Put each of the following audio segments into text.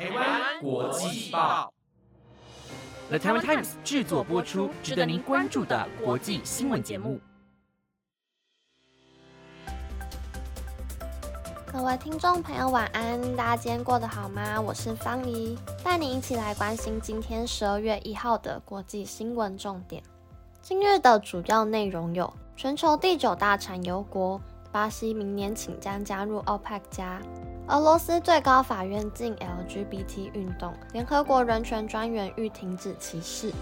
台湾国际报，The Taiwan Times 制作播出，值得您关注的国际新闻节目。各位听众朋友，晚安！大家今天过得好吗？我是方怡，带你一起来关心今天十二月一号的国际新闻重点。今日的主要内容有：全球第九大产油国巴西明年请将加入 OPEC 加；俄罗斯最高法院禁 LGBT 运动；联合国人权专员欲停止歧视；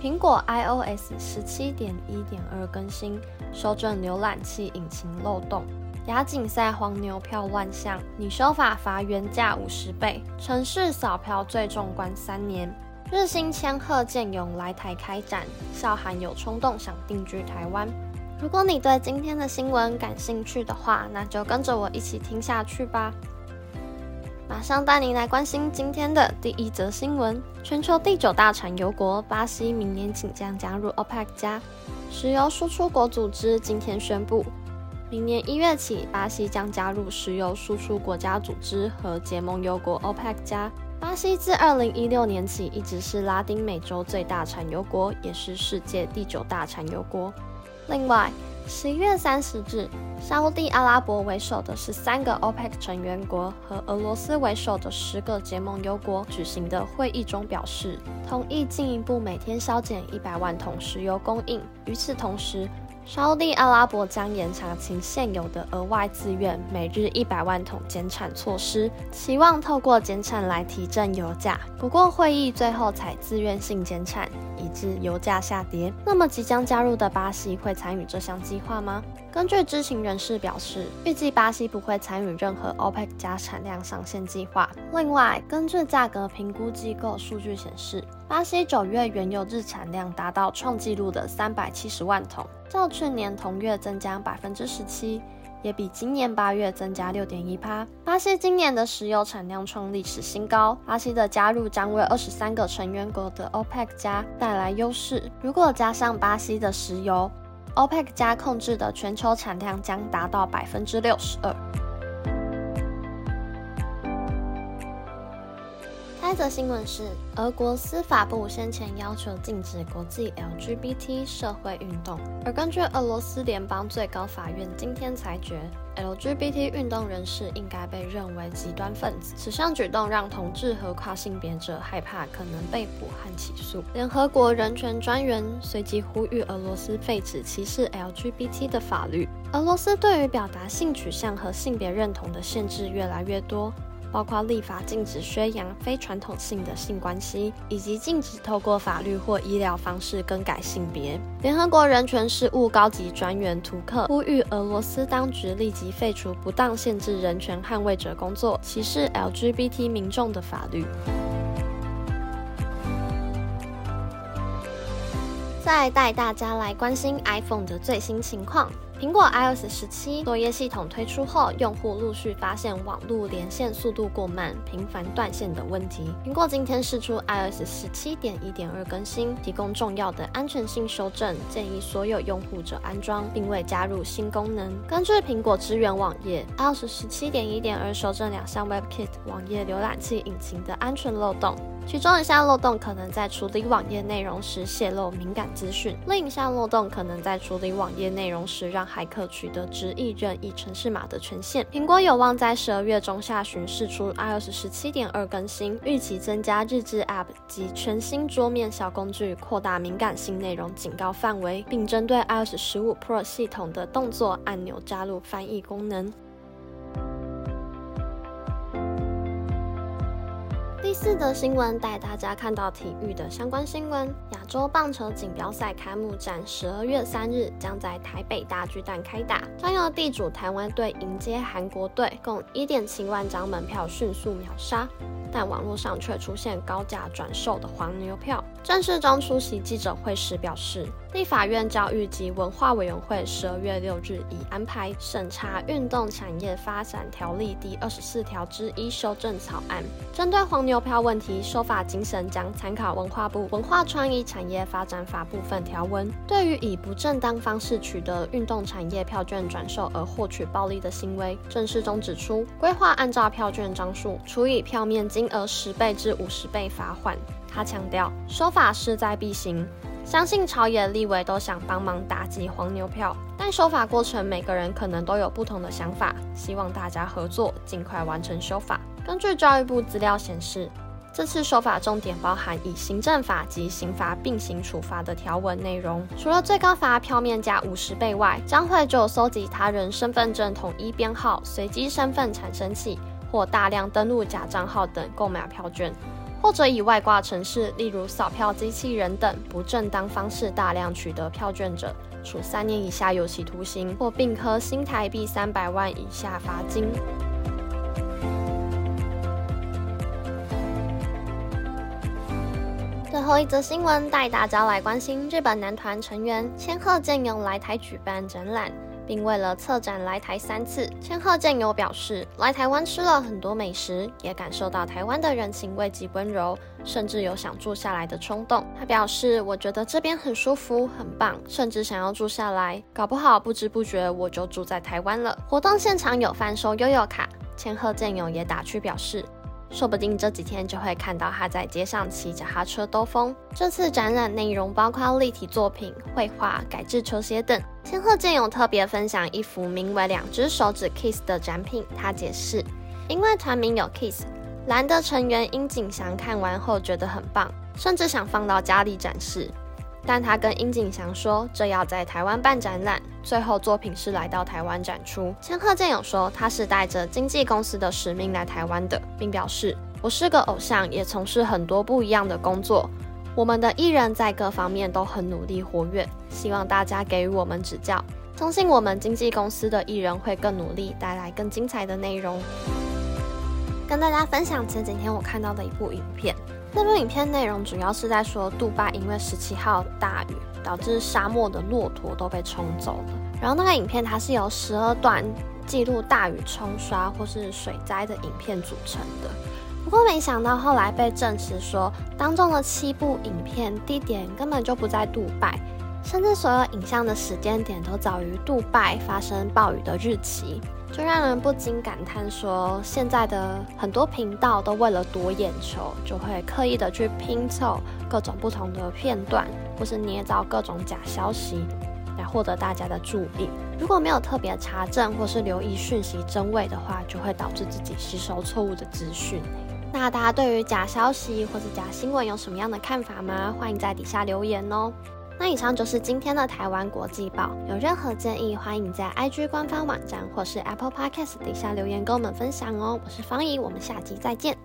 苹果 iOS 十七点一点二更新，修正浏览器引擎漏洞。亚锦赛黄牛票乱象，拟修法罚原价五十倍；城市扫票最重关三年。日新千鹤健勇来台开展，笑涵有冲动想定居台湾。如果你对今天的新闻感兴趣的话，那就跟着我一起听下去吧。马上带您来关心今天的第一则新闻：全球第九大产油国巴西明年请将加入 OPEC 加石油输出国组织，今天宣布。明年一月起，巴西将加入石油输出国家组织和结盟油国 OPEC 加。巴西自二零一六年起一直是拉丁美洲最大产油国，也是世界第九大产油国。另外，十一月三十日，沙地阿拉伯为首的十三个 OPEC 成员国和俄罗斯为首的十个结盟油国举行的会议中表示，同意进一步每天削减一百万桶石油供应。与此同时，沙地阿拉伯将延长其现有的额外自愿每日一百万桶减产措施，期望透过减产来提振油价。不过，会议最后采自愿性减产，以致油价下跌。那么，即将加入的巴西会参与这项计划吗？根据知情人士表示，预计巴西不会参与任何 OPEC 加产量上限计划。另外，根据价格评估机构数据显示，巴西九月原油日产量达到创纪录的三百七十万桶。较去年同月增加百分之十七，也比今年八月增加六点一趴。巴西今年的石油产量创历史新高。巴西的加入将为二十三个成员国的 OPEC 加带来优势。如果加上巴西的石油，OPEC 加控制的全球产量将达到百分之六十二。一则新闻是，俄国司法部先前要求禁止国际 LGBT 社会运动，而根据俄罗斯联邦最高法院今天裁决，LGBT 运动人士应该被认为极端分子。此项举动让同志和跨性别者害怕可能被捕和起诉。联合国人权专员随即呼吁俄罗斯废止歧视 LGBT 的法律。俄罗斯对于表达性取向和性别认同的限制越来越多。包括立法禁止宣扬非传统性的性关系，以及禁止透过法律或医疗方式更改性别。联合国人权事务高级专员图克呼吁俄罗斯当局立即废除不当限制人权捍卫者工作、歧视 LGBT 民众的法律。再带大家来关心 iPhone 的最新情况。苹果 iOS 十七作业系统推出后，用户陆续发现网络连线速度过慢、频繁断线等问题。苹果今天释出 iOS 十七点一点二更新，提供重要的安全性修正，建议所有用户者安装，并未加入新功能。根据苹果支援网页，iOS 十七点一点二修正两项 WebKit 网页浏览器引擎的安全漏洞。其中一项漏洞可能在处理网页内容时泄露敏感资讯，另一项漏洞可能在处理网页内容时让骇客取得直译任意城市码的权限。苹果有望在十二月中下旬释出 iOS 十七点二更新，预期增加日志 App 及全新桌面小工具，扩大敏感性内容警告范围，并针对 iOS 十五 Pro 系统的动作按钮加入翻译功能。四则新闻带大家看到体育的相关新闻。亚洲棒球锦标赛开幕战十二月三日将在台北大巨蛋开打，将由地主台湾队迎接韩国队，共一点七万张门票迅速秒杀。但网络上却出现高价转售的黄牛票，郑世忠出席记者会时表示，立法院教育及文化委员会十二月六日已安排审查《运动产业发展条例》第二十四条之一修正草案。针对黄牛票问题，修法精神将参考文化部《文化创意产业发展法》部分条文。对于以不正当方式取得运动产业票券转售而获取暴利的行为，郑世忠指出，规划按照票券张数除以票面金额十倍至五十倍罚款。他强调，说法势在必行，相信朝野立委都想帮忙打击黄牛票，但修法过程每个人可能都有不同的想法，希望大家合作，尽快完成修法。根据教育部资料显示，这次修法重点包含以行政法及刑罚并行处罚的条文内容，除了最高罚票面价五十倍外，将会就搜集他人身份证统一编号、随机身份产生器或大量登录假账号等购买票券。或者以外挂程式，例如扫票机器人等不正当方式大量取得票券者，处三年以下有期徒刑，或并科新台币三百万以下罚金。最后一则新闻带大家来关心日本男团成员千鹤健勇来台举办展览。并为了策展来台三次，千鹤健友表示，来台湾吃了很多美食，也感受到台湾的人情味及温柔，甚至有想住下来的冲动。他表示，我觉得这边很舒服，很棒，甚至想要住下来，搞不好不知不觉我就住在台湾了。活动现场有贩售悠悠卡，千鹤健友也打趣表示。说不定这几天就会看到他在街上骑脚踏车兜风。这次展览内容包括立体作品、绘画、改制球鞋等。千鹤健勇特别分享一幅名为“两只手指 Kiss” 的展品。他解释，因为团名有 Kiss，蓝的成员殷景祥看完后觉得很棒，甚至想放到家里展示。但他跟殷景祥说，这要在台湾办展览，最后作品是来到台湾展出。千鹤健勇说，他是带着经纪公司的使命来台湾的，并表示，我是个偶像，也从事很多不一样的工作。我们的艺人在各方面都很努力活跃，希望大家给予我们指教，相信我们经纪公司的艺人会更努力，带来更精彩的内容。跟大家分享前几天我看到的一部影片。那部影片内容主要是在说，杜拜因为十七号大雨，导致沙漠的骆驼都被冲走了。然后那个影片它是由十二段记录大雨冲刷或是水灾的影片组成的。不过没想到后来被证实说，当中的七部影片地点根本就不在杜拜，甚至所有影像的时间点都早于杜拜发生暴雨的日期。就让人不禁感叹说，现在的很多频道都为了夺眼球，就会刻意的去拼凑各种不同的片段，或是捏造各种假消息，来获得大家的注意。如果没有特别查证或是留意讯息真伪的话，就会导致自己吸收错误的资讯。那大家对于假消息或者假新闻有什么样的看法吗？欢迎在底下留言哦。那以上就是今天的台湾国际报，有任何建议，欢迎在 IG 官方网站或是 Apple Podcast 底下留言跟我们分享哦。我是方怡，我们下集再见。